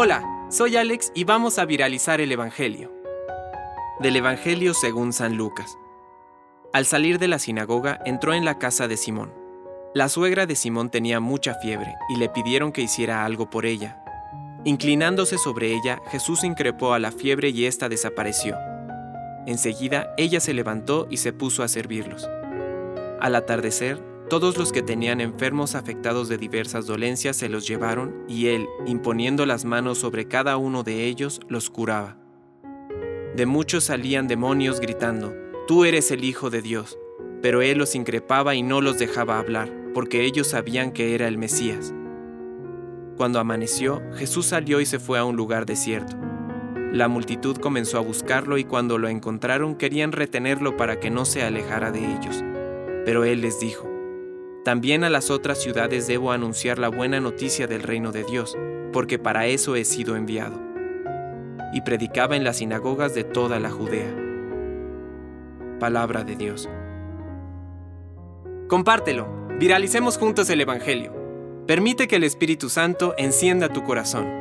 Hola, soy Alex y vamos a viralizar el Evangelio. Del Evangelio según San Lucas. Al salir de la sinagoga, entró en la casa de Simón. La suegra de Simón tenía mucha fiebre y le pidieron que hiciera algo por ella. Inclinándose sobre ella, Jesús increpó a la fiebre y ésta desapareció. Enseguida, ella se levantó y se puso a servirlos. Al atardecer, todos los que tenían enfermos afectados de diversas dolencias se los llevaron y él, imponiendo las manos sobre cada uno de ellos, los curaba. De muchos salían demonios gritando, Tú eres el Hijo de Dios. Pero él los increpaba y no los dejaba hablar, porque ellos sabían que era el Mesías. Cuando amaneció, Jesús salió y se fue a un lugar desierto. La multitud comenzó a buscarlo y cuando lo encontraron querían retenerlo para que no se alejara de ellos. Pero él les dijo, también a las otras ciudades debo anunciar la buena noticia del reino de Dios, porque para eso he sido enviado. Y predicaba en las sinagogas de toda la Judea. Palabra de Dios. Compártelo, viralicemos juntos el Evangelio. Permite que el Espíritu Santo encienda tu corazón.